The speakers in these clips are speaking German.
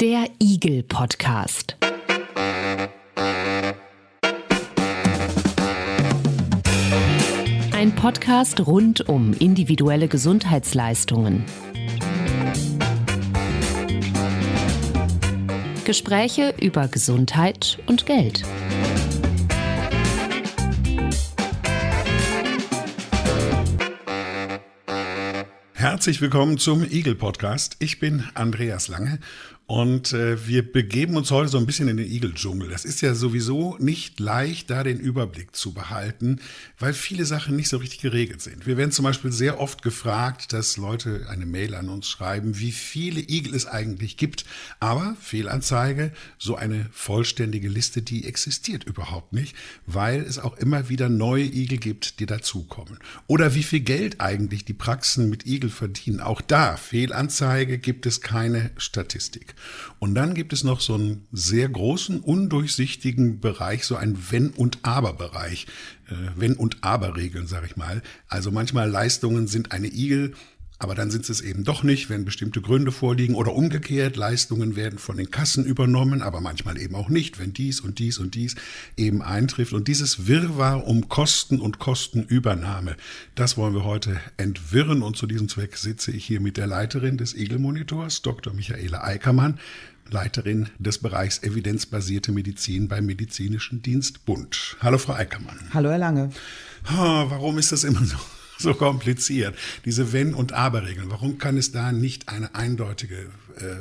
Der Igel Podcast. Ein Podcast rund um individuelle Gesundheitsleistungen. Gespräche über Gesundheit und Geld. Herzlich willkommen zum Eagle Podcast. Ich bin Andreas Lange und äh, wir begeben uns heute so ein bisschen in den Igeldschungel. Das ist ja sowieso nicht leicht, da den Überblick zu behalten, weil viele Sachen nicht so richtig geregelt sind. Wir werden zum Beispiel sehr oft gefragt, dass Leute eine Mail an uns schreiben, wie viele Igel es eigentlich gibt. Aber Fehlanzeige, so eine vollständige Liste, die existiert überhaupt nicht, weil es auch immer wieder neue Igel gibt, die dazukommen. Oder wie viel Geld eigentlich die Praxen mit Igel verdienen. Auch da, Fehlanzeige, gibt es keine Statistik. Und dann gibt es noch so einen sehr großen, undurchsichtigen Bereich, so ein Wenn- und Aber-Bereich. Äh, Wenn- und Aber-Regeln, sage ich mal. Also manchmal Leistungen sind eine Igel, aber dann sind es eben doch nicht, wenn bestimmte Gründe vorliegen oder umgekehrt, Leistungen werden von den Kassen übernommen, aber manchmal eben auch nicht, wenn dies und dies und dies eben eintrifft. Und dieses Wirrwarr um Kosten und Kostenübernahme, das wollen wir heute entwirren. Und zu diesem Zweck sitze ich hier mit der Leiterin des Egel-Monitors, Dr. Michaela Eickermann, Leiterin des Bereichs evidenzbasierte Medizin beim Medizinischen Dienst Bund. Hallo, Frau Eickermann. Hallo, Herr Lange. Oh, warum ist das immer so? so kompliziert. Diese Wenn- und Aber-Regeln. Warum kann es da nicht eine eindeutige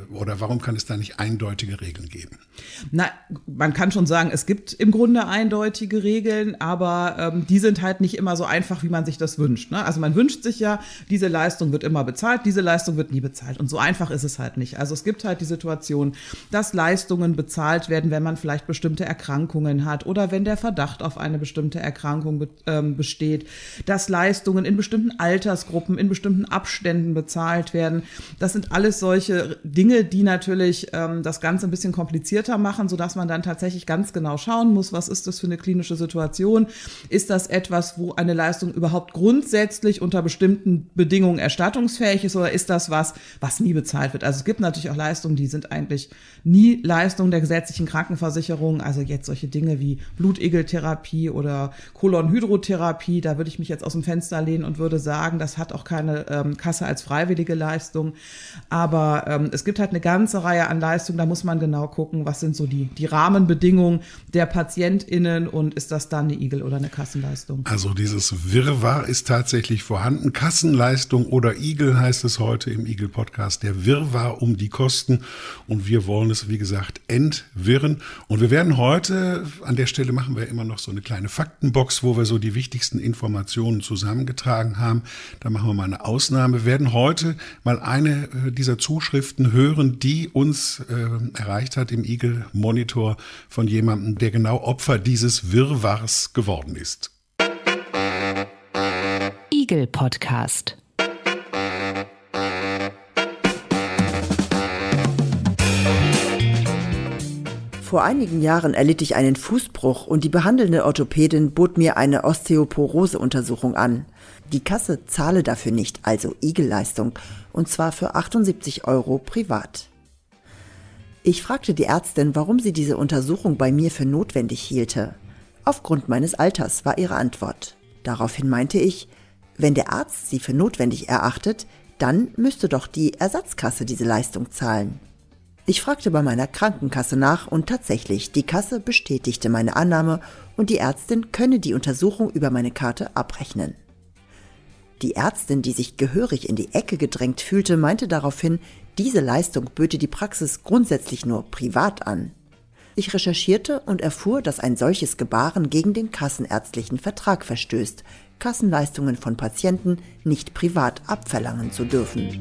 oder warum kann es da nicht eindeutige Regeln geben? Na, man kann schon sagen, es gibt im Grunde eindeutige Regeln, aber ähm, die sind halt nicht immer so einfach, wie man sich das wünscht. Ne? Also man wünscht sich ja, diese Leistung wird immer bezahlt, diese Leistung wird nie bezahlt. Und so einfach ist es halt nicht. Also es gibt halt die Situation, dass Leistungen bezahlt werden, wenn man vielleicht bestimmte Erkrankungen hat oder wenn der Verdacht auf eine bestimmte Erkrankung be ähm, besteht, dass Leistungen in bestimmten Altersgruppen, in bestimmten Abständen bezahlt werden. Das sind alles solche Dinge, die natürlich ähm, das Ganze ein bisschen komplizierter machen, sodass man dann tatsächlich ganz genau schauen muss, was ist das für eine klinische Situation? Ist das etwas, wo eine Leistung überhaupt grundsätzlich unter bestimmten Bedingungen erstattungsfähig ist oder ist das was, was nie bezahlt wird? Also es gibt natürlich auch Leistungen, die sind eigentlich nie Leistungen der gesetzlichen Krankenversicherung, also jetzt solche Dinge wie Blutegeltherapie oder Kolonhydrotherapie, da würde ich mich jetzt aus dem Fenster lehnen und würde sagen, das hat auch keine ähm, Kasse als freiwillige Leistung. Aber ähm, es gibt halt eine ganze Reihe an Leistungen, da muss man genau gucken, was sind so die, die Rahmenbedingungen der PatientInnen und ist das dann eine Igel- oder eine Kassenleistung? Also dieses Wirrwarr ist tatsächlich vorhanden. Kassenleistung oder Igel heißt es heute im Igel-Podcast. Der Wirrwarr um die Kosten und wir wollen es, wie gesagt, entwirren. Und wir werden heute, an der Stelle machen wir immer noch so eine kleine Faktenbox, wo wir so die wichtigsten Informationen zusammengetragen haben. Da machen wir mal eine Ausnahme. Wir werden heute mal eine äh, dieser Zuschriften Nachrichten hören, die uns äh, erreicht hat im Eagle Monitor von jemandem, der genau Opfer dieses Wirrwarrs geworden ist. Eagle Podcast. Vor einigen Jahren erlitt ich einen Fußbruch und die behandelnde Orthopädin bot mir eine Osteoporose-Untersuchung an. Die Kasse zahle dafür nicht, also Igelleistung, und zwar für 78 Euro privat. Ich fragte die Ärztin, warum sie diese Untersuchung bei mir für notwendig hielte. Aufgrund meines Alters war ihre Antwort. Daraufhin meinte ich, wenn der Arzt sie für notwendig erachtet, dann müsste doch die Ersatzkasse diese Leistung zahlen. Ich fragte bei meiner Krankenkasse nach und tatsächlich, die Kasse bestätigte meine Annahme und die Ärztin könne die Untersuchung über meine Karte abrechnen. Die Ärztin, die sich gehörig in die Ecke gedrängt fühlte, meinte daraufhin, diese Leistung böte die Praxis grundsätzlich nur privat an. Ich recherchierte und erfuhr, dass ein solches Gebaren gegen den kassenärztlichen Vertrag verstößt, Kassenleistungen von Patienten nicht privat abverlangen zu dürfen.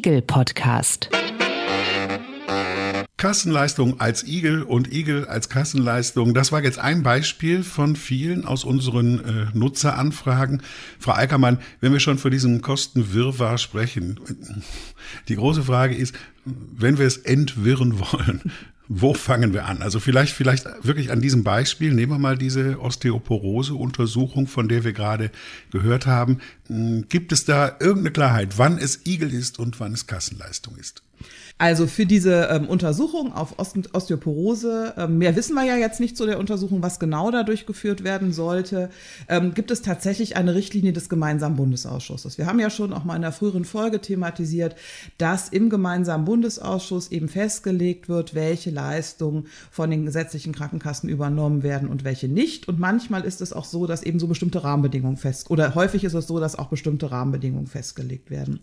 Igel Podcast. Kassenleistung als Igel und Igel als Kassenleistung. Das war jetzt ein Beispiel von vielen aus unseren äh, Nutzeranfragen. Frau Eickermann, wenn wir schon vor diesem Kostenwirrwarr sprechen, die große Frage ist, wenn wir es entwirren wollen, Wo fangen wir an? Also vielleicht, vielleicht wirklich an diesem Beispiel. Nehmen wir mal diese Osteoporose-Untersuchung, von der wir gerade gehört haben. Hm, gibt es da irgendeine Klarheit, wann es Igel ist und wann es Kassenleistung ist? Also für diese ähm, Untersuchung auf Osteoporose, ähm, mehr wissen wir ja jetzt nicht zu der Untersuchung, was genau da durchgeführt werden sollte, ähm, gibt es tatsächlich eine Richtlinie des gemeinsamen Bundesausschusses. Wir haben ja schon auch mal in der früheren Folge thematisiert, dass im gemeinsamen Bundesausschuss eben festgelegt wird, welche Leistungen von den gesetzlichen Krankenkassen übernommen werden und welche nicht. Und manchmal ist es auch so, dass eben so bestimmte Rahmenbedingungen fest, oder häufig ist es so, dass auch bestimmte Rahmenbedingungen festgelegt werden.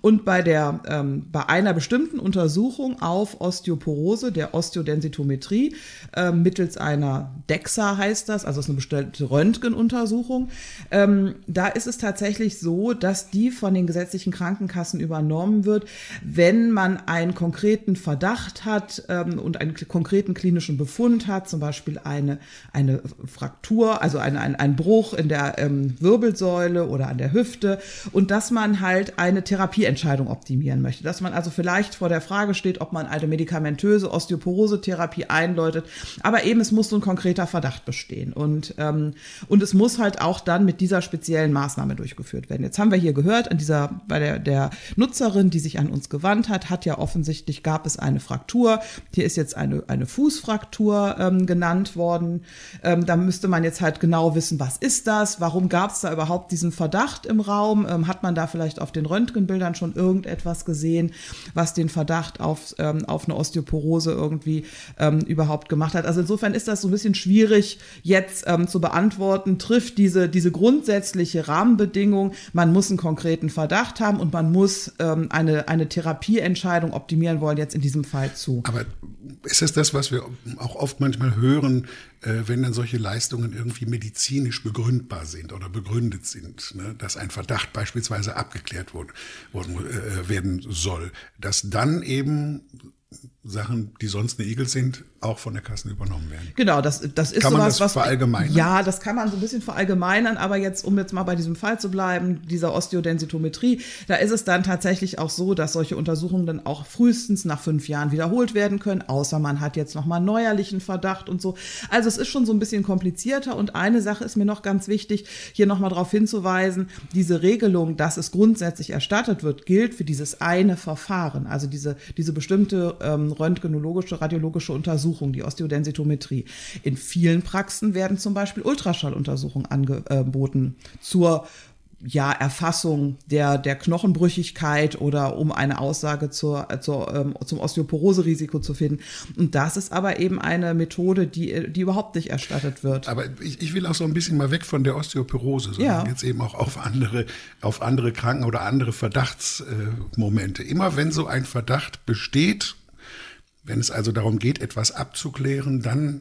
Und bei der, ähm, bei einer bestimmten Untersuchung auf Osteoporose, der Osteodensitometrie, äh, mittels einer DEXA heißt das, also ist eine bestellte Röntgenuntersuchung. Ähm, da ist es tatsächlich so, dass die von den gesetzlichen Krankenkassen übernommen wird, wenn man einen konkreten Verdacht hat ähm, und einen konkreten klinischen Befund hat, zum Beispiel eine, eine Fraktur, also ein, ein, ein Bruch in der ähm, Wirbelsäule oder an der Hüfte und dass man halt eine Therapieentscheidung optimieren möchte, dass man also vielleicht vor der Frage steht, ob man eine medikamentöse Osteoporose-Therapie einläutet. Aber eben, es muss so ein konkreter Verdacht bestehen. Und, ähm, und es muss halt auch dann mit dieser speziellen Maßnahme durchgeführt werden. Jetzt haben wir hier gehört, an dieser, bei der, der Nutzerin, die sich an uns gewandt hat, hat ja offensichtlich gab es eine Fraktur. Hier ist jetzt eine, eine Fußfraktur ähm, genannt worden. Ähm, da müsste man jetzt halt genau wissen, was ist das? Warum gab es da überhaupt diesen Verdacht im Raum? Ähm, hat man da vielleicht auf den Röntgenbildern schon irgendetwas gesehen, was den Verdacht Verdacht auf, ähm, auf eine Osteoporose irgendwie ähm, überhaupt gemacht hat. Also insofern ist das so ein bisschen schwierig jetzt ähm, zu beantworten. Trifft diese, diese grundsätzliche Rahmenbedingung, man muss einen konkreten Verdacht haben und man muss ähm, eine, eine Therapieentscheidung optimieren wollen, jetzt in diesem Fall zu. Aber ist es das, was wir auch oft manchmal hören, wenn dann solche Leistungen irgendwie medizinisch begründbar sind oder begründet sind, ne, dass ein Verdacht beispielsweise abgeklärt worden, worden äh, werden soll, dass dann eben Sachen, die sonst eine Igel sind, auch von der Kasse übernommen werden. Genau, das, das ist kann sowas, man das was. verallgemeinern? Ja, das kann man so ein bisschen verallgemeinern, aber jetzt, um jetzt mal bei diesem Fall zu bleiben, dieser Osteodensitometrie, da ist es dann tatsächlich auch so, dass solche Untersuchungen dann auch frühestens nach fünf Jahren wiederholt werden können, außer man hat jetzt nochmal neuerlichen Verdacht und so. Also es ist schon so ein bisschen komplizierter und eine Sache ist mir noch ganz wichtig, hier nochmal darauf hinzuweisen, diese Regelung, dass es grundsätzlich erstattet wird, gilt für dieses eine Verfahren, also diese, diese bestimmte ähm, röntgenologische, radiologische Untersuchung, die Osteodensitometrie. In vielen Praxen werden zum Beispiel Ultraschalluntersuchungen angeboten zur ja, Erfassung der, der Knochenbrüchigkeit oder um eine Aussage zur, zur, ähm, zum Osteoporoserisiko zu finden. Und das ist aber eben eine Methode, die, die überhaupt nicht erstattet wird. Aber ich, ich will auch so ein bisschen mal weg von der Osteoporose, sondern ja. jetzt eben auch auf andere, auf andere Kranken oder andere Verdachtsmomente. Immer wenn so ein Verdacht besteht, wenn es also darum geht, etwas abzuklären, dann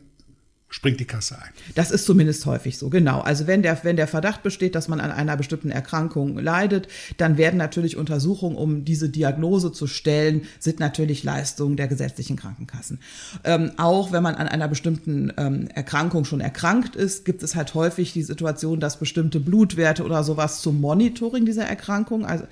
springt die Kasse ein. Das ist zumindest häufig so, genau. Also wenn der, wenn der Verdacht besteht, dass man an einer bestimmten Erkrankung leidet, dann werden natürlich Untersuchungen, um diese Diagnose zu stellen, sind natürlich Leistungen der gesetzlichen Krankenkassen. Ähm, auch wenn man an einer bestimmten ähm, Erkrankung schon erkrankt ist, gibt es halt häufig die Situation, dass bestimmte Blutwerte oder sowas zum Monitoring dieser Erkrankung, also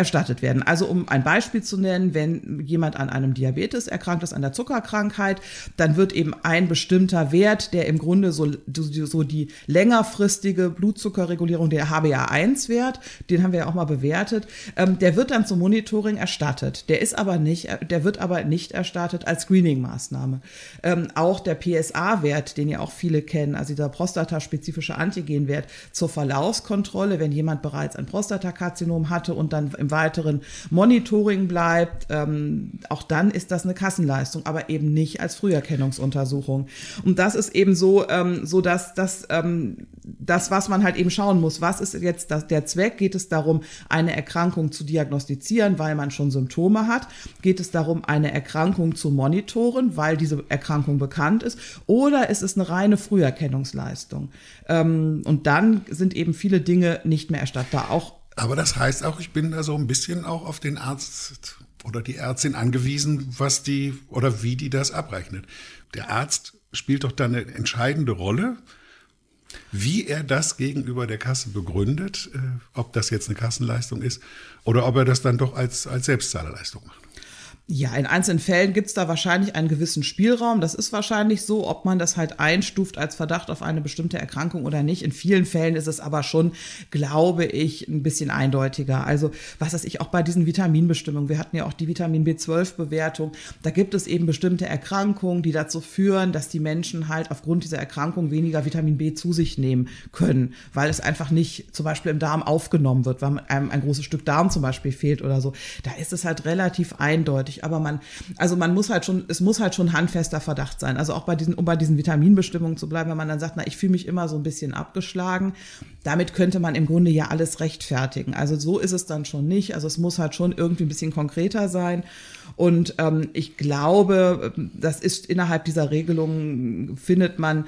erstattet werden. Also um ein Beispiel zu nennen, wenn jemand an einem Diabetes erkrankt ist, an der Zuckerkrankheit, dann wird eben ein bestimmter Wert, der im Grunde so, so die längerfristige Blutzuckerregulierung, der HbA1-Wert, den haben wir ja auch mal bewertet, ähm, der wird dann zum Monitoring erstattet. Der ist aber nicht, der wird aber nicht erstattet als Screening-Maßnahme. Ähm, auch der PSA-Wert, den ja auch viele kennen, also dieser prostataspezifische Antigenwert zur Verlaufskontrolle, wenn jemand bereits ein Prostatakarzinom hatte und dann im weiteren Monitoring bleibt, ähm, auch dann ist das eine Kassenleistung, aber eben nicht als Früherkennungsuntersuchung. Und das ist eben so, ähm, so dass das, ähm, das, was man halt eben schauen muss, was ist jetzt das, der Zweck? Geht es darum, eine Erkrankung zu diagnostizieren, weil man schon Symptome hat? Geht es darum, eine Erkrankung zu monitoren, weil diese Erkrankung bekannt ist? Oder ist es eine reine Früherkennungsleistung? Ähm, und dann sind eben viele Dinge nicht mehr erstattbar. Auch aber das heißt auch, ich bin da so ein bisschen auch auf den Arzt oder die Ärztin angewiesen, was die oder wie die das abrechnet. Der Arzt spielt doch da eine entscheidende Rolle, wie er das gegenüber der Kasse begründet, äh, ob das jetzt eine Kassenleistung ist oder ob er das dann doch als, als Selbstzahlerleistung macht. Ja, in einzelnen Fällen gibt es da wahrscheinlich einen gewissen Spielraum. Das ist wahrscheinlich so, ob man das halt einstuft als Verdacht auf eine bestimmte Erkrankung oder nicht. In vielen Fällen ist es aber schon, glaube ich, ein bisschen eindeutiger. Also, was weiß ich, auch bei diesen Vitaminbestimmungen. Wir hatten ja auch die Vitamin B12-Bewertung. Da gibt es eben bestimmte Erkrankungen, die dazu führen, dass die Menschen halt aufgrund dieser Erkrankung weniger Vitamin B zu sich nehmen können, weil es einfach nicht zum Beispiel im Darm aufgenommen wird, weil einem ein großes Stück Darm zum Beispiel fehlt oder so. Da ist es halt relativ eindeutig aber man, also man muss halt schon, es muss halt schon handfester Verdacht sein. Also auch bei diesen, um bei diesen Vitaminbestimmungen zu bleiben, wenn man dann sagt, na, ich fühle mich immer so ein bisschen abgeschlagen, damit könnte man im Grunde ja alles rechtfertigen. Also so ist es dann schon nicht. Also es muss halt schon irgendwie ein bisschen konkreter sein. Und ähm, ich glaube, das ist innerhalb dieser Regelung findet man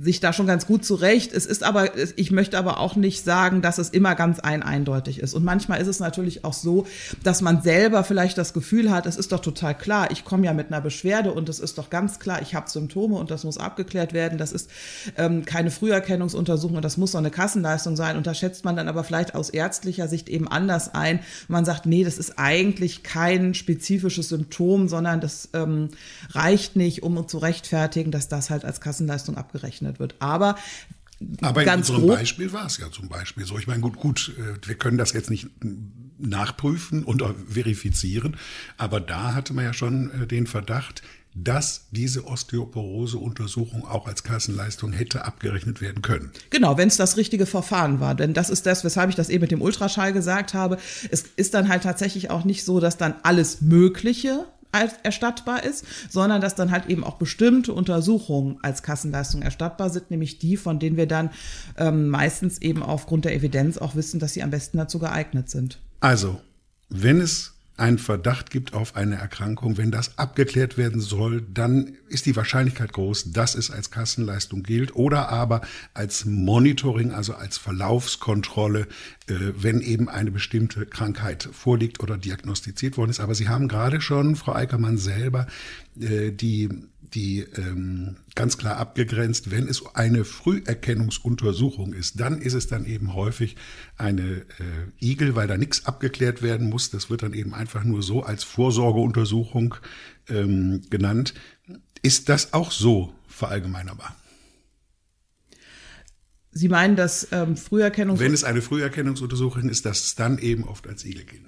sich da schon ganz gut zurecht. Es ist aber, ich möchte aber auch nicht sagen, dass es immer ganz ein eindeutig ist. Und manchmal ist es natürlich auch so, dass man selber vielleicht das Gefühl hat, es ist doch total klar, ich komme ja mit einer Beschwerde und es ist doch ganz klar, ich habe Symptome und das muss abgeklärt werden. Das ist ähm, keine Früherkennungsuntersuchung und das muss so eine Kassenleistung sein. Und da schätzt man dann aber vielleicht aus ärztlicher Sicht eben anders ein. Man sagt, nee, das ist eigentlich kein spezifisches Symptom, sondern das ähm, reicht nicht, um zu rechtfertigen, dass das halt als Kassenleistung abgerechnet gerechnet wird. Aber aber in unserem grob, Beispiel war es ja zum Beispiel so. Ich meine, gut, gut, äh, wir können das jetzt nicht nachprüfen und verifizieren, aber da hatte man ja schon äh, den Verdacht, dass diese Osteoporose-Untersuchung auch als Kassenleistung hätte abgerechnet werden können. Genau, wenn es das richtige Verfahren war. Denn das ist das, weshalb ich das eben mit dem Ultraschall gesagt habe. Es ist dann halt tatsächlich auch nicht so, dass dann alles Mögliche erstattbar ist, sondern dass dann halt eben auch bestimmte Untersuchungen als Kassenleistung erstattbar sind, nämlich die, von denen wir dann ähm, meistens eben aufgrund der Evidenz auch wissen, dass sie am besten dazu geeignet sind. Also, wenn es einen Verdacht gibt auf eine Erkrankung, wenn das abgeklärt werden soll, dann ist die Wahrscheinlichkeit groß, dass es als Kassenleistung gilt oder aber als Monitoring, also als Verlaufskontrolle, äh, wenn eben eine bestimmte Krankheit vorliegt oder diagnostiziert worden ist. Aber Sie haben gerade schon, Frau Eickermann selber, äh, die die ähm, ganz klar abgegrenzt, wenn es eine Früherkennungsuntersuchung ist, dann ist es dann eben häufig eine äh, Igel, weil da nichts abgeklärt werden muss. Das wird dann eben einfach nur so als Vorsorgeuntersuchung ähm, genannt. Ist das auch so verallgemeinerbar? Sie meinen, dass ähm, Früherkennungs... Wenn es eine Früherkennungsuntersuchung ist, dass es dann eben oft als Igel gilt.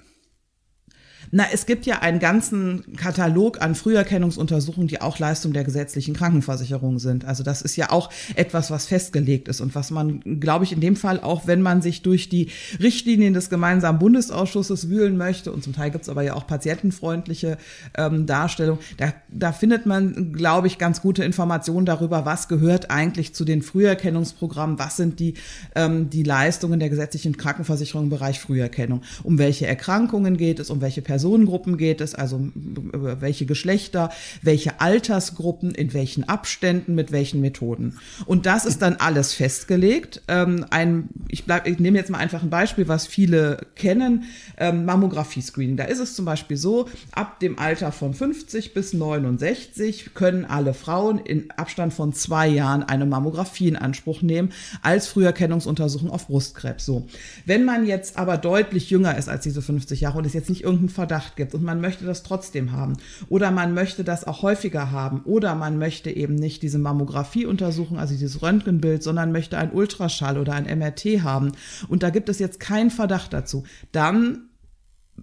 Na, es gibt ja einen ganzen Katalog an Früherkennungsuntersuchungen, die auch Leistung der gesetzlichen Krankenversicherung sind. Also das ist ja auch etwas, was festgelegt ist und was man, glaube ich, in dem Fall auch, wenn man sich durch die Richtlinien des gemeinsamen Bundesausschusses wühlen möchte, und zum Teil gibt es aber ja auch patientenfreundliche ähm, Darstellung, da, da findet man, glaube ich, ganz gute Informationen darüber, was gehört eigentlich zu den Früherkennungsprogrammen, was sind die, ähm, die Leistungen der gesetzlichen Krankenversicherung im Bereich Früherkennung, um welche Erkrankungen geht es, um welche Personen Personengruppen geht es, also welche Geschlechter, welche Altersgruppen, in welchen Abständen, mit welchen Methoden. Und das ist dann alles festgelegt. Ähm, ein, ich, ich nehme jetzt mal einfach ein Beispiel, was viele kennen, ähm, Mammographie-Screening. Da ist es zum Beispiel so, ab dem Alter von 50 bis 69 können alle Frauen in Abstand von zwei Jahren eine Mammographie in Anspruch nehmen als Früherkennungsuntersuchung auf Brustkrebs. So. Wenn man jetzt aber deutlich jünger ist als diese 50 Jahre und es jetzt nicht irgendein Verdacht gibt und man möchte das trotzdem haben oder man möchte das auch häufiger haben oder man möchte eben nicht diese Mammographieuntersuchung, also dieses Röntgenbild, sondern möchte ein Ultraschall oder ein MRT haben und da gibt es jetzt keinen Verdacht dazu, dann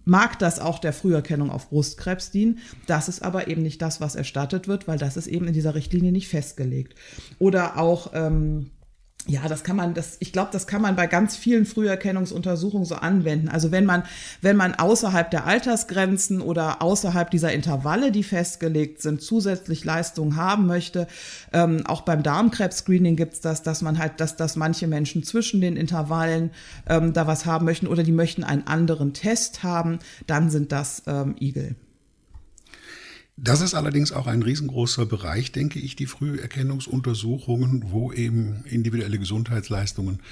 mag das auch der Früherkennung auf Brustkrebs dienen. Das ist aber eben nicht das, was erstattet wird, weil das ist eben in dieser Richtlinie nicht festgelegt. Oder auch ähm, ja, das kann man, das, ich glaube, das kann man bei ganz vielen Früherkennungsuntersuchungen so anwenden. Also wenn man, wenn man außerhalb der Altersgrenzen oder außerhalb dieser Intervalle, die festgelegt sind, zusätzlich Leistungen haben möchte, ähm, auch beim Darmkrebs-Screening gibt's das, dass man halt, dass, dass manche Menschen zwischen den Intervallen ähm, da was haben möchten oder die möchten einen anderen Test haben, dann sind das ähm, Igel. Das ist allerdings auch ein riesengroßer Bereich, denke ich, die Früherkennungsuntersuchungen, wo eben individuelle Gesundheitsleistungen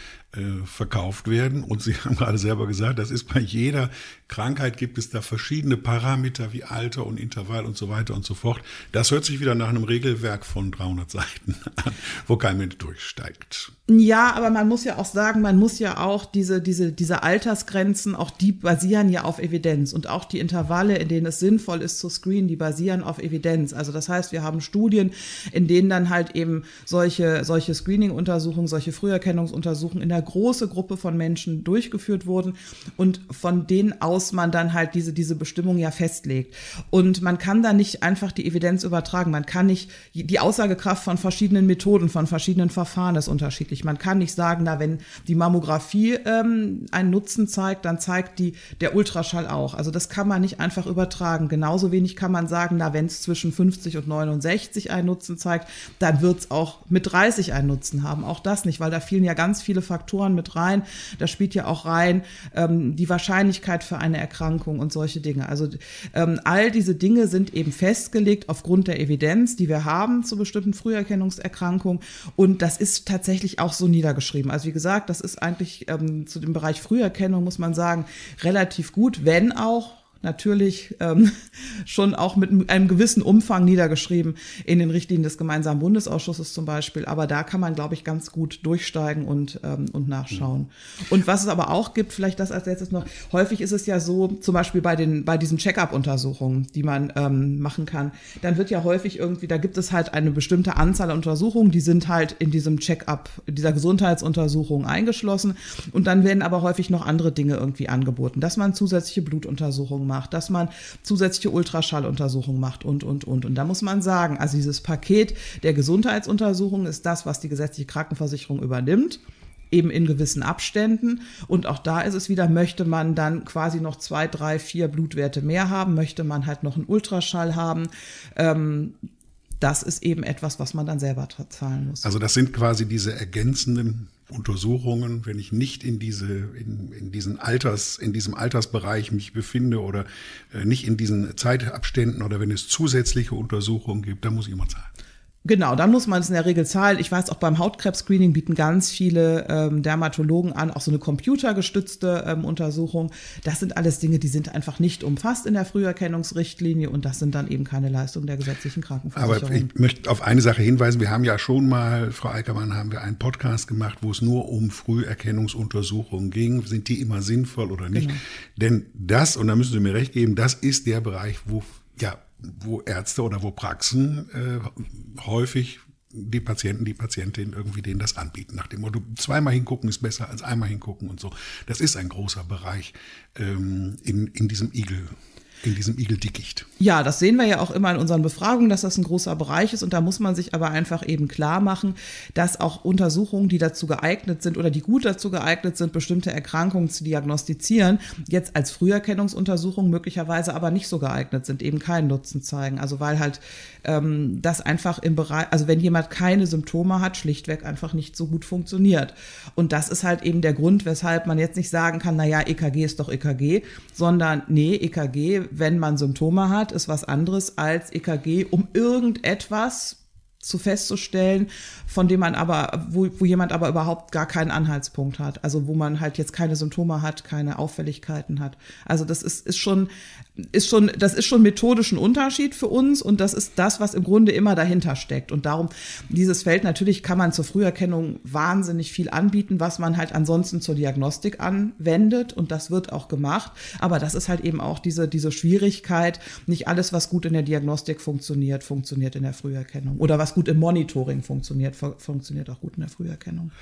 verkauft werden. Und Sie haben gerade selber gesagt, das ist bei jeder Krankheit gibt es da verschiedene Parameter wie Alter und Intervall und so weiter und so fort. Das hört sich wieder nach einem Regelwerk von 300 Seiten an, wo kein Mensch durchsteigt. Ja, aber man muss ja auch sagen, man muss ja auch diese, diese, diese Altersgrenzen, auch die basieren ja auf Evidenz und auch die Intervalle, in denen es sinnvoll ist zu screenen, die basieren auf Evidenz. Also das heißt, wir haben Studien, in denen dann halt eben solche, solche Screening-Untersuchungen, solche Früherkennungsuntersuchungen in der große Gruppe von Menschen durchgeführt wurden und von denen aus man dann halt diese, diese Bestimmung ja festlegt. Und man kann da nicht einfach die Evidenz übertragen. Man kann nicht, die Aussagekraft von verschiedenen Methoden, von verschiedenen Verfahren ist unterschiedlich. Man kann nicht sagen, na, wenn die Mammographie ähm, einen Nutzen zeigt, dann zeigt die der Ultraschall auch. Also das kann man nicht einfach übertragen. Genauso wenig kann man sagen, na, wenn es zwischen 50 und 69 einen Nutzen zeigt, dann wird es auch mit 30 einen Nutzen haben. Auch das nicht, weil da fielen ja ganz viele Faktoren Faktoren mit rein. Da spielt ja auch rein ähm, die Wahrscheinlichkeit für eine Erkrankung und solche Dinge. Also ähm, all diese Dinge sind eben festgelegt aufgrund der Evidenz, die wir haben zu bestimmten Früherkennungserkrankungen. Und das ist tatsächlich auch so niedergeschrieben. Also wie gesagt, das ist eigentlich ähm, zu dem Bereich Früherkennung, muss man sagen, relativ gut, wenn auch natürlich ähm, schon auch mit einem gewissen Umfang niedergeschrieben in den Richtlinien des gemeinsamen Bundesausschusses zum Beispiel. Aber da kann man, glaube ich, ganz gut durchsteigen und, ähm, und nachschauen. Und was es aber auch gibt, vielleicht das als letztes noch, häufig ist es ja so, zum Beispiel bei den, bei diesen Check-up-Untersuchungen, die man ähm, machen kann, dann wird ja häufig irgendwie, da gibt es halt eine bestimmte Anzahl an Untersuchungen, die sind halt in diesem Check-up, dieser Gesundheitsuntersuchung eingeschlossen. Und dann werden aber häufig noch andere Dinge irgendwie angeboten, dass man zusätzliche Blutuntersuchungen macht macht, dass man zusätzliche Ultraschalluntersuchungen macht und, und, und. Und da muss man sagen, also dieses Paket der Gesundheitsuntersuchungen ist das, was die gesetzliche Krankenversicherung übernimmt eben in gewissen Abständen. Und auch da ist es wieder, möchte man dann quasi noch zwei, drei, vier Blutwerte mehr haben, möchte man halt noch einen Ultraschall haben. Ähm, das ist eben etwas, was man dann selber zahlen muss. Also das sind quasi diese ergänzenden Untersuchungen, wenn ich nicht in diese, in, in diesen Alters, in diesem Altersbereich mich befinde oder äh, nicht in diesen Zeitabständen oder wenn es zusätzliche Untersuchungen gibt, dann muss ich immer zahlen. Genau, dann muss man es in der Regel zahlen. Ich weiß, auch beim Hautkrebs-Screening bieten ganz viele ähm, Dermatologen an, auch so eine computergestützte ähm, Untersuchung. Das sind alles Dinge, die sind einfach nicht umfasst in der Früherkennungsrichtlinie und das sind dann eben keine Leistungen der gesetzlichen Krankenversicherung. Aber ich möchte auf eine Sache hinweisen. Wir haben ja schon mal, Frau Eickermann, haben wir einen Podcast gemacht, wo es nur um Früherkennungsuntersuchungen ging. Sind die immer sinnvoll oder nicht? Genau. Denn das, und da müssen Sie mir recht geben, das ist der Bereich, wo ja wo Ärzte oder wo Praxen äh, häufig die Patienten, die Patientinnen irgendwie denen das anbieten. Nach dem Motto, zweimal hingucken ist besser als einmal hingucken und so. Das ist ein großer Bereich ähm, in, in diesem Igel in diesem Igeldickicht. Ja, das sehen wir ja auch immer in unseren Befragungen, dass das ein großer Bereich ist. Und da muss man sich aber einfach eben klar machen, dass auch Untersuchungen, die dazu geeignet sind oder die gut dazu geeignet sind, bestimmte Erkrankungen zu diagnostizieren, jetzt als Früherkennungsuntersuchung möglicherweise aber nicht so geeignet sind, eben keinen Nutzen zeigen. Also weil halt ähm, das einfach im Bereich, also wenn jemand keine Symptome hat, schlichtweg einfach nicht so gut funktioniert. Und das ist halt eben der Grund, weshalb man jetzt nicht sagen kann, na ja, EKG ist doch EKG, sondern nee, EKG wenn man Symptome hat, ist was anderes als EKG, um irgendetwas zu festzustellen, von dem man aber, wo, wo jemand aber überhaupt gar keinen Anhaltspunkt hat. Also wo man halt jetzt keine Symptome hat, keine Auffälligkeiten hat. Also das ist, ist schon, ist schon, das ist schon methodisch ein Unterschied für uns und das ist das, was im Grunde immer dahinter steckt. Und darum, dieses Feld, natürlich kann man zur Früherkennung wahnsinnig viel anbieten, was man halt ansonsten zur Diagnostik anwendet und das wird auch gemacht. Aber das ist halt eben auch diese, diese Schwierigkeit. Nicht alles, was gut in der Diagnostik funktioniert, funktioniert in der Früherkennung. Oder was gut im Monitoring funktioniert, funktioniert auch gut in der Früherkennung.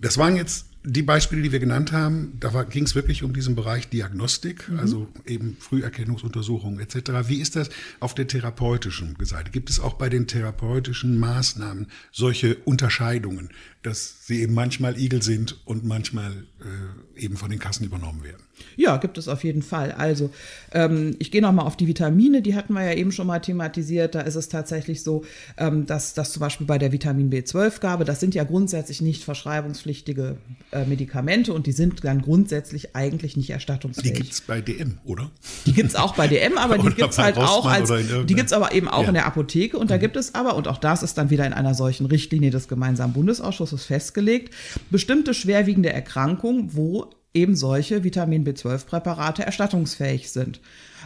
Das waren jetzt die Beispiele, die wir genannt haben. Da ging es wirklich um diesen Bereich Diagnostik, mhm. also eben Früherkennungsuntersuchungen etc. Wie ist das auf der therapeutischen Seite? Gibt es auch bei den therapeutischen Maßnahmen solche Unterscheidungen, dass sie eben manchmal Igel sind und manchmal äh, eben von den Kassen übernommen werden? Ja, gibt es auf jeden Fall. Also ähm, ich gehe nochmal auf die Vitamine, die hatten wir ja eben schon mal thematisiert. Da ist es tatsächlich so, ähm, dass das zum Beispiel bei der Vitamin B12-Gabe, das sind ja grundsätzlich nicht verschreibungspflichtige äh, Medikamente und die sind dann grundsätzlich eigentlich nicht erstattungsfähig. Die gibt's bei DM, oder? Die gibt's auch bei DM, aber die gibt's bei halt auch Rossmann als, in irgendeiner- die gibt's aber eben auch Ja. in der Apotheke und da gibt es aber, und auch das ist dann wieder in einer solchen Richtlinie des gemeinsamen Bundesausschusses festgelegt, bestimmte schwerwiegende Erkrankungen, wo eben solche Vitamin B12-Präparate erstattungsfähig sind.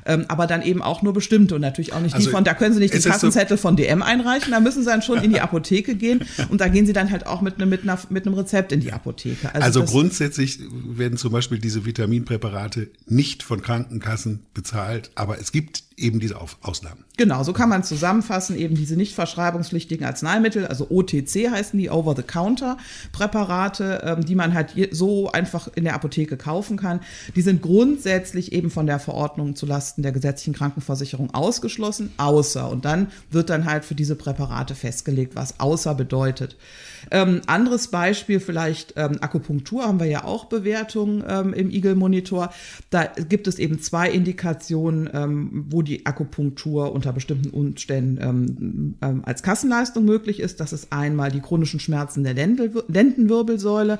Ähm, aber dann eben auch nur bestimmte und natürlich auch nicht Also, die von, da können Sie nicht den ist so- Kassenzettel von DM einreichen, da müssen Sie dann schon in die Apotheke gehen und da gehen Sie dann halt auch mit, einem mit, einer, mit einem Rezept in die Apotheke. Also das- grundsätzlich werden zum Beispiel diese Vitaminpräparate nicht von Krankenkassen bezahlt, aber es gibt eben diese Auf Ausnahmen. Genau, so kann man zusammenfassen, eben diese nicht verschreibungspflichtigen Arzneimittel, also OTC heißen die, Over-the-Counter-Präparate, ähm, die man halt so einfach in der Apotheke kaufen kann. Die sind grundsätzlich eben von der Verordnung zulasten der gesetzlichen Krankenversicherung ausgeschlossen, außer. Und dann wird dann halt für diese Präparate festgelegt, was außer bedeutet. Ähm, anderes Beispiel vielleicht ähm, Akupunktur haben wir ja auch Bewertungen ähm, im Eagle Monitor. Da gibt es eben zwei Indikationen, ähm, wo die Akupunktur unter bestimmten Umständen ähm, ähm, als Kassenleistung möglich ist. Das ist einmal die chronischen Schmerzen der Lendenwirbelsäule,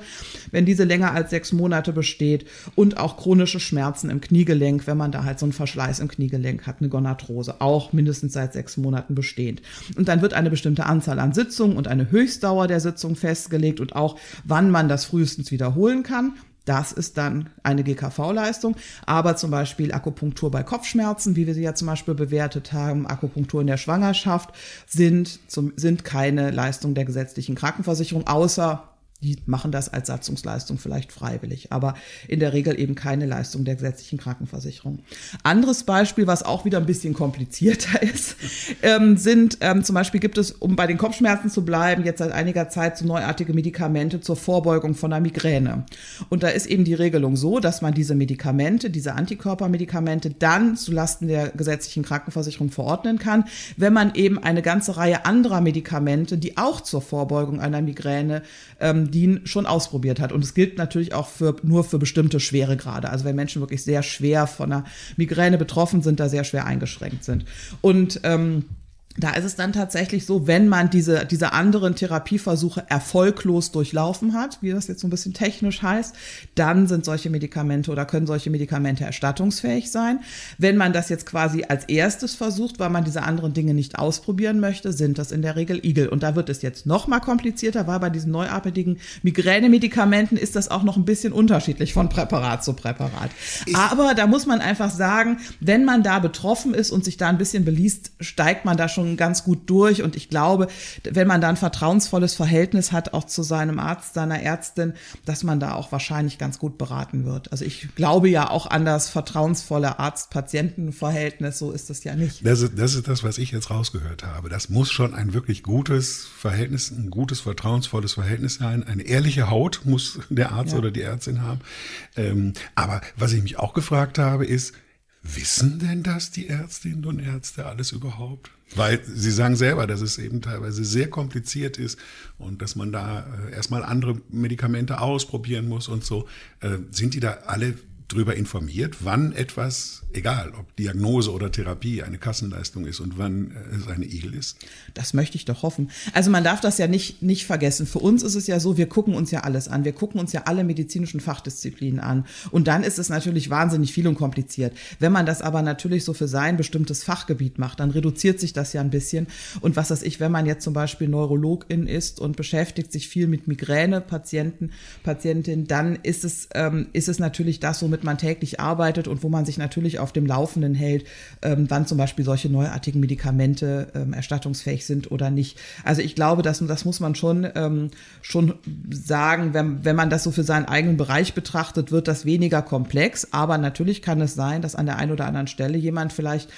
wenn diese länger als sechs Monate besteht und auch chronische Schmerzen im Kniegelenk, wenn man da halt so einen Verschleiß im Kniegelenk hat, eine Gonarthrose, auch mindestens seit sechs Monaten bestehend. Und dann wird eine bestimmte Anzahl an Sitzungen und eine Höchstdauer der Sitzung festgelegt und auch wann man das frühestens wiederholen kann. Das ist dann eine GKV-Leistung. Aber zum Beispiel Akupunktur bei Kopfschmerzen, wie wir sie ja zum Beispiel bewertet haben, Akupunktur in der Schwangerschaft, sind, zum, sind keine Leistung der gesetzlichen Krankenversicherung, außer die machen das als Satzungsleistung vielleicht freiwillig, aber in der Regel eben keine Leistung der gesetzlichen Krankenversicherung. Anderes Beispiel, was auch wieder ein bisschen komplizierter ist, ähm, sind ähm, zum Beispiel gibt es, um bei den Kopfschmerzen zu bleiben, jetzt seit einiger Zeit so neuartige Medikamente zur Vorbeugung von einer Migräne. Und da ist eben die Regelung so, dass man diese Medikamente, diese Antikörpermedikamente dann zulasten der gesetzlichen Krankenversicherung verordnen kann, wenn man eben eine ganze Reihe anderer Medikamente, die auch zur Vorbeugung einer Migräne ähm, dienen, schon ausprobiert hat. Und es gilt natürlich auch für, nur für bestimmte Schweregrade. Also wenn Menschen wirklich sehr schwer von einer Migräne betroffen sind, da sehr schwer eingeschränkt sind. Und ähm, da ist es dann tatsächlich so, wenn man diese, diese anderen Therapieversuche erfolglos durchlaufen hat, wie das jetzt so ein bisschen technisch heißt, dann sind solche Medikamente oder können solche Medikamente erstattungsfähig sein. Wenn man das jetzt quasi als erstes versucht, weil man diese anderen Dinge nicht ausprobieren möchte, sind das in der Regel Igel. Und da wird es jetzt noch mal komplizierter, weil bei diesen neuartigen Migränemedikamenten ist das auch noch ein bisschen unterschiedlich von Präparat zu Präparat. Aber da muss man einfach sagen, wenn man da betroffen ist und sich da ein bisschen beliest, steigt man da schon ganz gut durch. Und ich glaube, wenn man da ein vertrauensvolles Verhältnis hat, auch zu seinem Arzt, seiner Ärztin, dass man da auch wahrscheinlich ganz gut beraten wird. Also ich glaube ja auch an das vertrauensvolle Arzt-Patienten-Verhältnis. So ist es ja nicht. Das ist, das ist das, was ich jetzt rausgehört habe. Das muss schon ein wirklich gutes Verhältnis, ein gutes, vertrauensvolles Verhältnis sein. Eine ehrliche Haut muss der Arzt Ja. oder die Ärztin haben. Ähm, aber was ich mich auch gefragt habe, ist, wissen denn das die Ärztinnen und Ärzte alles überhaupt? Weil sie sagen selber, dass es eben teilweise sehr kompliziert ist und dass man da äh, erstmal andere Medikamente ausprobieren muss und so. Äh, sind die da alle drüber informiert, wann etwas, egal ob Diagnose oder Therapie, eine Kassenleistung ist und wann äh, es eine Igel ist? Das möchte ich doch hoffen. Also man darf das ja nicht, nicht vergessen. Für uns ist es ja so, wir gucken uns ja alles an. Wir gucken uns ja alle medizinischen Fachdisziplinen an. Und dann ist es natürlich wahnsinnig viel und kompliziert. Wenn man das aber natürlich so für sein bestimmtes Fachgebiet macht, dann reduziert sich das ja ein bisschen. Und was weiß ich, wenn man jetzt zum Beispiel Neurologin ist und beschäftigt sich viel mit Migräne-Patienten, Patientin, dann ist es, ähm, ist es natürlich das, womit man täglich arbeitet und wo man sich natürlich auf dem Laufenden hält, ähm, wann zum Beispiel solche neuartigen Medikamente ähm, erstattungsfähig sind oder nicht. Also ich glaube, das, das muss man schon, ähm, schon sagen, wenn, wenn man das so für seinen eigenen Bereich betrachtet, wird das weniger komplex. Aber natürlich kann es sein, dass an der einen oder anderen Stelle jemand vielleicht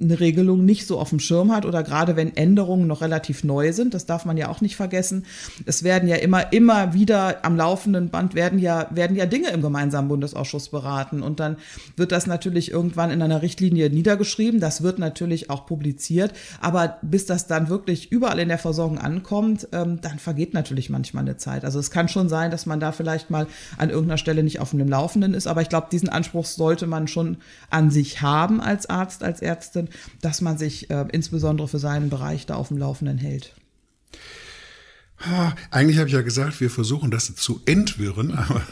eine Regelung nicht so auf dem Schirm hat oder gerade wenn Änderungen noch relativ neu sind, das darf man ja auch nicht vergessen. Es werden ja immer, immer wieder am laufenden Band werden ja, werden ja Dinge im gemeinsamen Bundesausschuss beraten und dann wird das natürlich irgendwann in einer Richtlinie niedergeschrieben. Das wird natürlich auch publiziert, aber bis das dann wirklich überall in der Versorgung ankommt, ähm, dann vergeht natürlich manchmal eine Zeit. Also es kann schon sein, dass man da vielleicht mal an irgendeiner Stelle nicht auf dem Laufenden ist, aber ich glaube, diesen Anspruch sollte man schon an sich haben als Arzt, als Ärztin, dass man sich äh, insbesondere für seinen Bereich da auf dem Laufenden hält. Eigentlich habe ich ja gesagt, wir versuchen das zu entwirren, aber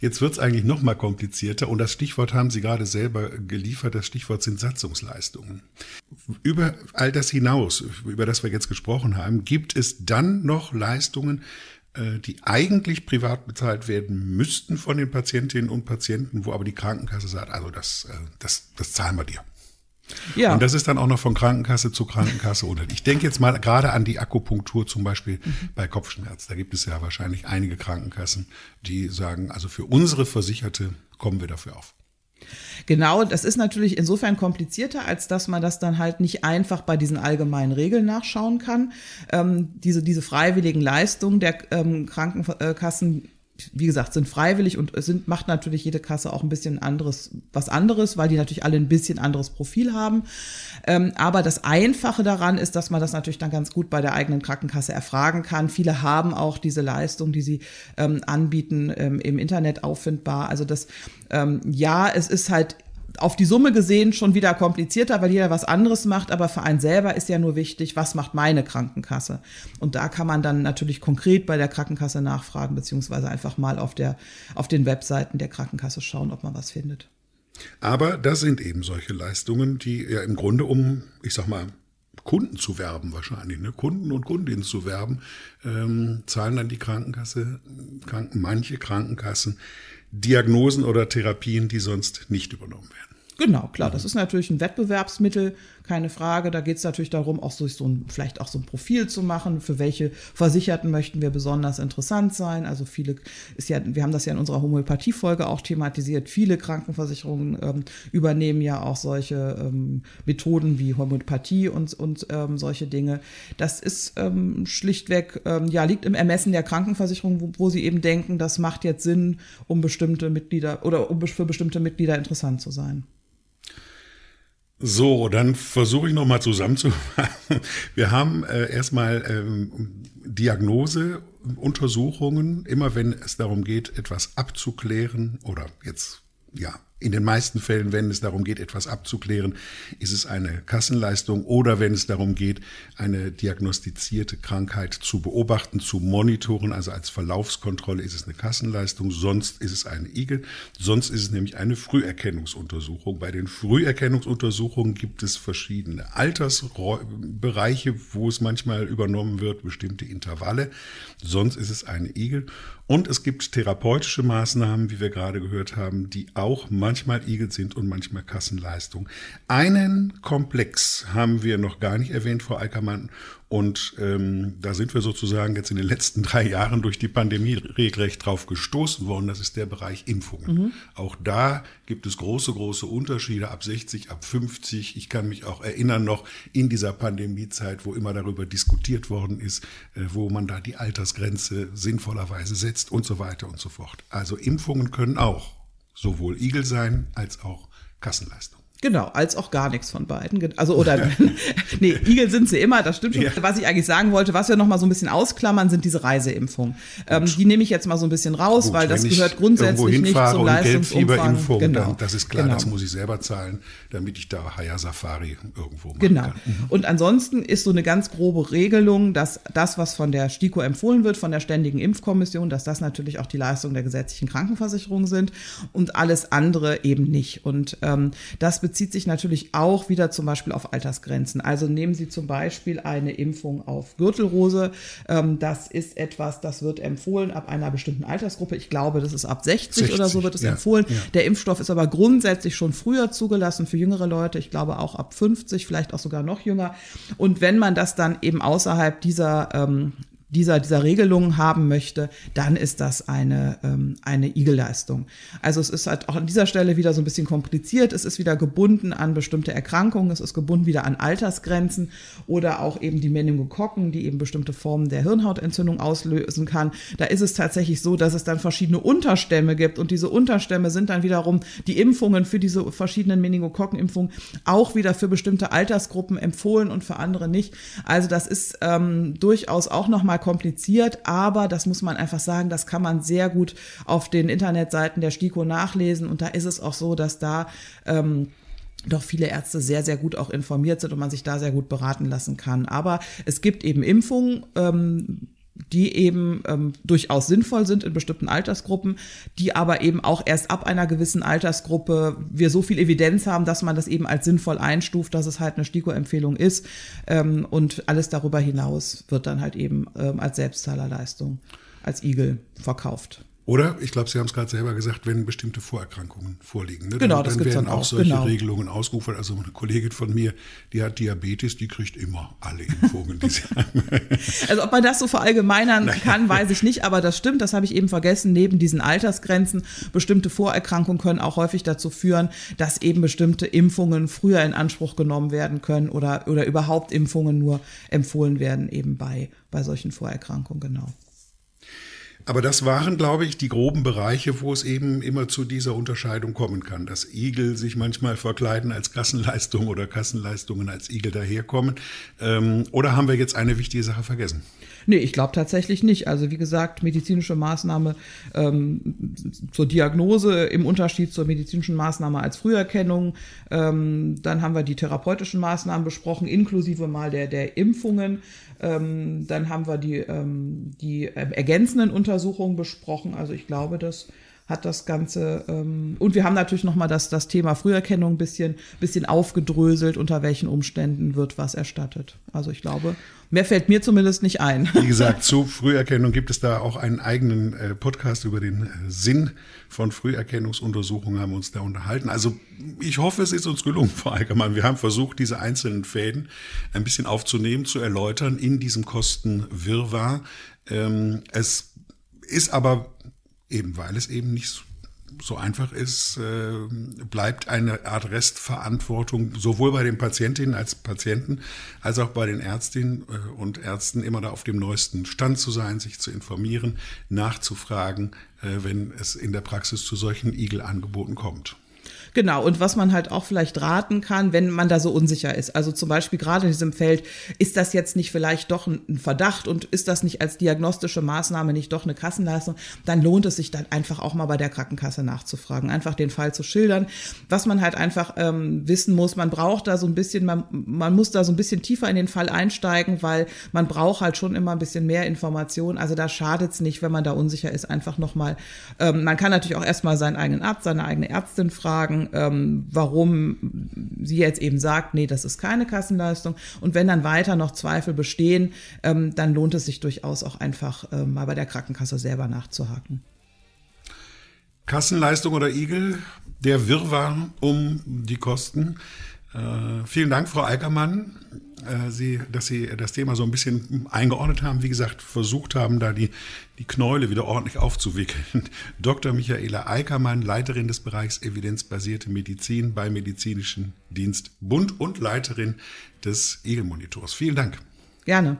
jetzt wird es eigentlich noch mal komplizierter. Und das Stichwort haben Sie gerade selber geliefert, das Stichwort sind Satzungsleistungen. Über all das hinaus, über das wir jetzt gesprochen haben, gibt es dann noch Leistungen, äh, die eigentlich privat bezahlt werden müssten von den Patientinnen und Patienten, wo aber die Krankenkasse sagt, also das, äh, das, das zahlen wir dir. Ja. Und das ist dann auch noch von Krankenkasse zu Krankenkasse. Oder ich denke jetzt mal gerade an die Akupunktur zum Beispiel mhm. bei Kopfschmerz. Da gibt es ja wahrscheinlich einige Krankenkassen, die sagen, also für unsere Versicherte kommen wir dafür auf. Genau, das ist natürlich insofern komplizierter, als dass man das dann halt nicht einfach bei diesen allgemeinen Regeln nachschauen kann. Ähm, diese, diese freiwilligen Leistungen der ähm, Krankenkassen wie gesagt, sind freiwillig und sind, macht natürlich jede Kasse auch ein bisschen anderes, was anderes, weil die natürlich alle ein bisschen anderes Profil haben. Ähm, aber das Einfache daran ist, dass man das natürlich dann ganz gut bei der eigenen Krankenkasse erfragen kann. Viele haben auch diese Leistung, die sie ähm, anbieten, ähm, im Internet auffindbar. Also das, ähm, ja, es ist halt auf die Summe gesehen schon wieder komplizierter, weil jeder was anderes macht, aber für einen selber ist ja nur wichtig, was macht meine Krankenkasse? Und da kann man dann natürlich konkret bei der Krankenkasse nachfragen, beziehungsweise einfach mal auf, der, auf den Webseiten der Krankenkasse schauen, ob man was findet. Aber das sind eben solche Leistungen, die ja im Grunde um, ich sag mal, Kunden zu werben wahrscheinlich, ne? Kunden und Kundinnen zu werben, ähm, zahlen dann die Krankenkasse, Kranken, manche Krankenkassen Diagnosen oder Therapien, die sonst nicht übernommen werden. Genau, klar, das ist natürlich ein Wettbewerbsmittel, keine Frage. Da geht es natürlich darum, auch so, so ein, vielleicht auch so ein Profil zu machen, für welche Versicherten möchten wir besonders interessant sein. Also viele ist ja, wir haben das ja in unserer Homöopathie-Folge auch thematisiert. Viele Krankenversicherungen ähm, übernehmen ja auch solche ähm, Methoden wie Homöopathie und, und ähm, solche Dinge. Das ist ähm, schlichtweg, ähm, ja, liegt im Ermessen der Krankenversicherung, wo, wo sie eben denken, das macht jetzt Sinn, um bestimmte Mitglieder oder um für bestimmte Mitglieder interessant zu sein. So, dann versuche ich nochmal zusammenzufassen. Wir haben äh, erstmal ähm, Diagnose, Untersuchungen, immer wenn es darum geht, etwas abzuklären oder jetzt ja in den meisten Fällen, wenn es darum geht, etwas abzuklären, ist es eine Kassenleistung oder wenn es darum geht, eine diagnostizierte Krankheit zu beobachten, zu monitoren, also als Verlaufskontrolle ist es eine Kassenleistung, sonst ist es eine Igel, sonst ist es nämlich eine Früherkennungsuntersuchung. Bei den Früherkennungsuntersuchungen gibt es verschiedene Altersbereiche, wo es manchmal übernommen wird, bestimmte Intervalle, sonst ist es eine Igel und es gibt therapeutische Maßnahmen, wie wir gerade gehört haben, die auch manchmal Igel sind und manchmal Kassenleistung. Einen Komplex haben wir noch gar nicht erwähnt, Frau Eickermann, und ähm, da sind wir sozusagen jetzt in den letzten drei Jahren durch die Pandemie regelrecht drauf gestoßen worden. Das ist der Bereich Impfungen. Mhm. Auch da gibt es große, große Unterschiede ab 60, ab 50. Ich kann mich auch erinnern noch in dieser Pandemiezeit, wo immer darüber diskutiert worden ist, äh, wo man da die Altersgrenze sinnvollerweise setzt und so weiter und so fort. Also Impfungen können auch sowohl Igel sein als auch Kassenleistung. Genau, als auch gar nichts von beiden. Also oder nee, Igel sind sie immer, das stimmt schon. Ja. Was ich eigentlich sagen wollte, was wir noch mal so ein bisschen ausklammern, sind diese Reiseimpfungen. Ähm, die nehme ich jetzt mal so ein bisschen raus, Gut, weil das gehört grundsätzlich nicht zum Leistungsumfang. Genau. das ist klar, genau. das muss ich selber zahlen, damit ich da Haya Safari irgendwo machen genau. kann. Mhm. Und ansonsten ist so eine ganz grobe Regelung, dass das, was von der STIKO empfohlen wird, von der Ständigen Impfkommission, dass das natürlich auch die Leistungen der gesetzlichen Krankenversicherung sind und alles andere eben nicht. Und ähm, das bezieht sich natürlich auch wieder zum Beispiel auf Altersgrenzen. Also nehmen Sie zum Beispiel eine Impfung auf Gürtelrose. Ähm, das ist etwas, das wird empfohlen ab einer bestimmten Altersgruppe. Ich glaube, das ist ab 60, 60 oder so wird es ja, empfohlen. Ja. Der Impfstoff ist aber grundsätzlich schon früher zugelassen für jüngere Leute. Ich glaube auch ab 50, vielleicht auch sogar noch jünger. Und wenn man das dann eben außerhalb dieser ähm, dieser, dieser Regelungen haben möchte, dann ist das eine, ähm, eine Igelleistung. Also es ist halt auch an dieser Stelle wieder so ein bisschen kompliziert. Es ist wieder gebunden an bestimmte Erkrankungen, es ist gebunden wieder an Altersgrenzen oder auch eben die Meningokokken, die eben bestimmte Formen der Hirnhautentzündung auslösen kann. Da ist es tatsächlich so, dass es dann verschiedene Unterstämme gibt und diese Unterstämme sind dann wiederum die Impfungen für diese verschiedenen Meningokokkenimpfungen auch wieder für bestimmte Altersgruppen empfohlen und für andere nicht. Also das ist ähm, durchaus auch nochmal kompliziert, aber das muss man einfach sagen, das kann man sehr gut auf den Internetseiten der STIKO nachlesen und da ist es auch so, dass da ähm, doch viele Ärzte sehr, sehr gut auch informiert sind und man sich da sehr gut beraten lassen kann. Aber es gibt eben Impfungen, ähm, die eben ähm, durchaus sinnvoll sind in bestimmten Altersgruppen, die aber eben auch erst ab einer gewissen Altersgruppe wir so viel Evidenz haben, dass man das eben als sinnvoll einstuft, dass es halt eine STIKO-Empfehlung ist ähm, und alles darüber hinaus wird dann halt eben ähm, als Selbstzahlerleistung, als Igel verkauft. Oder, ich glaube, Sie haben es gerade selber gesagt, wenn bestimmte Vorerkrankungen vorliegen. Ne? Genau, dann, das dann gibt's werden dann auch auch, solche genau. Regelungen ausgerufen. Also eine Kollegin von mir, die hat Diabetes, die kriegt immer alle Impfungen, die sie haben. Also ob man das so verallgemeinern kann, weiß ich nicht, aber das stimmt, das habe ich eben vergessen. Neben diesen Altersgrenzen, bestimmte Vorerkrankungen können auch häufig dazu führen, dass eben bestimmte Impfungen früher in Anspruch genommen werden können oder, oder überhaupt Impfungen nur empfohlen werden, eben bei, bei solchen Vorerkrankungen, genau. Aber das waren, glaube ich, die groben Bereiche, wo es eben immer zu dieser Unterscheidung kommen kann. Dass Igel sich manchmal verkleiden als Kassenleistung oder Kassenleistungen als Igel daherkommen. Ähm, oder haben wir jetzt eine wichtige Sache vergessen? Nee, ich glaube tatsächlich nicht. Also wie gesagt, medizinische Maßnahme ähm, zur Diagnose im Unterschied zur medizinischen Maßnahme als Früherkennung. Ähm, dann haben wir die therapeutischen Maßnahmen besprochen, inklusive mal der, der Impfungen. Ähm, dann haben wir die, ähm, die äh, ergänzenden Untersuchungen besprochen. Also ich glaube, das hat das Ganze. Ähm, und wir haben natürlich nochmal das, das Thema Früherkennung ein bisschen, bisschen aufgedröselt, unter welchen Umständen wird was erstattet. Also ich glaube, mehr fällt mir zumindest nicht ein. Wie gesagt, zu Früherkennung gibt es da auch einen eigenen äh, Podcast über den äh, Sinn von Früherkennungsuntersuchungen, haben wir uns da unterhalten. Also ich hoffe, es ist uns gelungen, Frau Eickermann. Wir haben versucht, diese einzelnen Fäden ein bisschen aufzunehmen, zu erläutern in diesem Kostenwirrwarr. Ähm, es ist aber eben weil es eben nicht so einfach ist, äh, bleibt eine Art Restverantwortung sowohl bei den Patientinnen als Patienten als auch bei den Ärztinnen äh, und Ärzten immer da auf dem neuesten Stand zu sein, sich zu informieren, nachzufragen, äh, wenn es in der Praxis zu solchen Igelangeboten kommt. Genau, und was man halt auch vielleicht raten kann, wenn man da so unsicher ist. Also zum Beispiel gerade in diesem Feld, ist das jetzt nicht vielleicht doch ein Verdacht und ist das nicht als diagnostische Maßnahme nicht doch eine Kassenleistung, dann lohnt es sich dann einfach auch mal bei der Krankenkasse nachzufragen, einfach den Fall zu schildern. Was man halt einfach ähm, wissen muss, man braucht da so ein bisschen, man, man muss da so ein bisschen tiefer in den Fall einsteigen, weil man braucht halt schon immer ein bisschen mehr Information. Also da schadet es nicht, wenn man da unsicher ist, einfach nochmal. Ähm, man kann natürlich auch erstmal seinen eigenen Arzt, seine eigene Ärztin fragen, ähm, warum sie jetzt eben sagt, nee, das ist keine Kassenleistung. Und wenn dann weiter noch Zweifel bestehen, ähm, dann lohnt es sich durchaus auch einfach ähm, mal bei der Krankenkasse selber nachzuhaken. Kassenleistung oder Igel, der Wirrwarr um die Kosten. Äh, vielen Dank, Frau Eickermann, äh, Sie, dass Sie das Thema so ein bisschen eingeordnet haben. Wie gesagt, versucht haben, da die, die Knäule wieder ordentlich aufzuwickeln. Dr. Michaela Eickermann, Leiterin des Bereichs evidenzbasierte Medizin bei Medizinischen Dienst Bund und Leiterin des Igelmonitors. Vielen Dank. Gerne.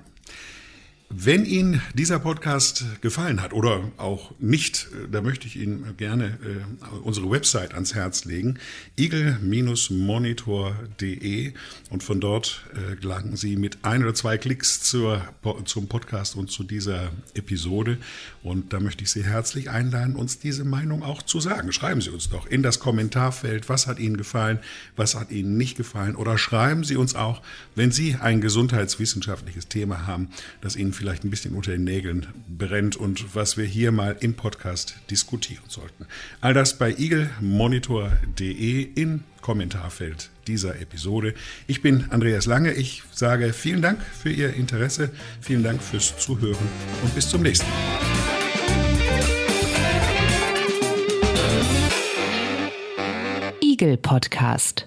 Wenn Ihnen dieser Podcast gefallen hat oder auch nicht, da möchte ich Ihnen gerne äh, unsere Website ans Herz legen, eagle-monitor.de und von dort äh, gelangen Sie mit ein oder zwei Klicks zur, zum Podcast und zu dieser Episode. Und da möchte ich Sie herzlich einladen, uns diese Meinung auch zu sagen. Schreiben Sie uns doch in das Kommentarfeld, was hat Ihnen gefallen, was hat Ihnen nicht gefallen oder schreiben Sie uns auch, wenn Sie ein gesundheitswissenschaftliches Thema haben, das Ihnen vielleicht ein bisschen unter den Nägeln brennt und was wir hier mal im Podcast diskutieren sollten. All das bei eaglemonitor.de im Kommentarfeld dieser Episode. Ich bin Andreas Lange. Ich sage vielen Dank für Ihr Interesse, vielen Dank fürs Zuhören und bis zum nächsten Mal. Igel Podcast.